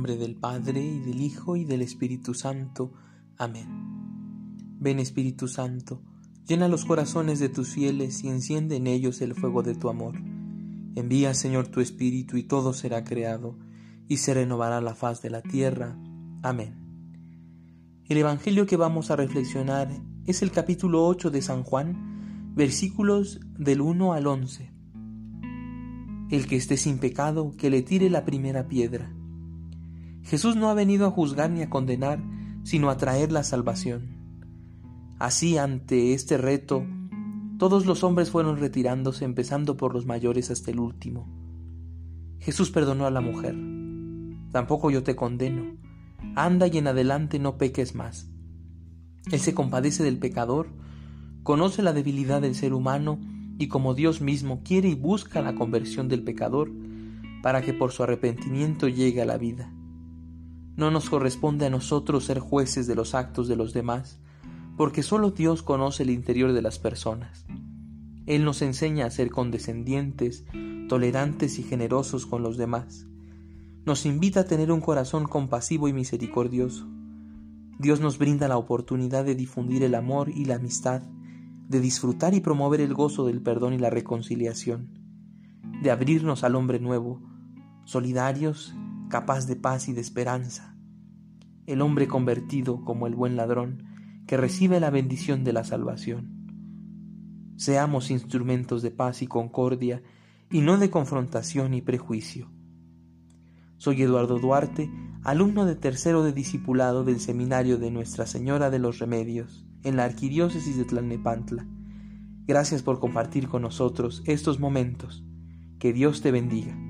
nombre del Padre, y del Hijo, y del Espíritu Santo. Amén. Ven Espíritu Santo, llena los corazones de tus fieles y enciende en ellos el fuego de tu amor. Envía, Señor, tu Espíritu, y todo será creado, y se renovará la faz de la tierra. Amén. El Evangelio que vamos a reflexionar es el capítulo 8 de San Juan, versículos del 1 al 11. El que esté sin pecado, que le tire la primera piedra. Jesús no ha venido a juzgar ni a condenar, sino a traer la salvación. Así, ante este reto, todos los hombres fueron retirándose, empezando por los mayores hasta el último. Jesús perdonó a la mujer. Tampoco yo te condeno. Anda y en adelante no peques más. Él se compadece del pecador, conoce la debilidad del ser humano y como Dios mismo quiere y busca la conversión del pecador para que por su arrepentimiento llegue a la vida. No nos corresponde a nosotros ser jueces de los actos de los demás, porque solo Dios conoce el interior de las personas. Él nos enseña a ser condescendientes, tolerantes y generosos con los demás. Nos invita a tener un corazón compasivo y misericordioso. Dios nos brinda la oportunidad de difundir el amor y la amistad de disfrutar y promover el gozo del perdón y la reconciliación, de abrirnos al hombre nuevo, solidarios, capaz de paz y de esperanza, el hombre convertido como el buen ladrón que recibe la bendición de la salvación. Seamos instrumentos de paz y concordia y no de confrontación y prejuicio. Soy Eduardo Duarte, alumno de tercero de discipulado del Seminario de Nuestra Señora de los Remedios en la Arquidiócesis de Tlalnepantla. Gracias por compartir con nosotros estos momentos. Que Dios te bendiga.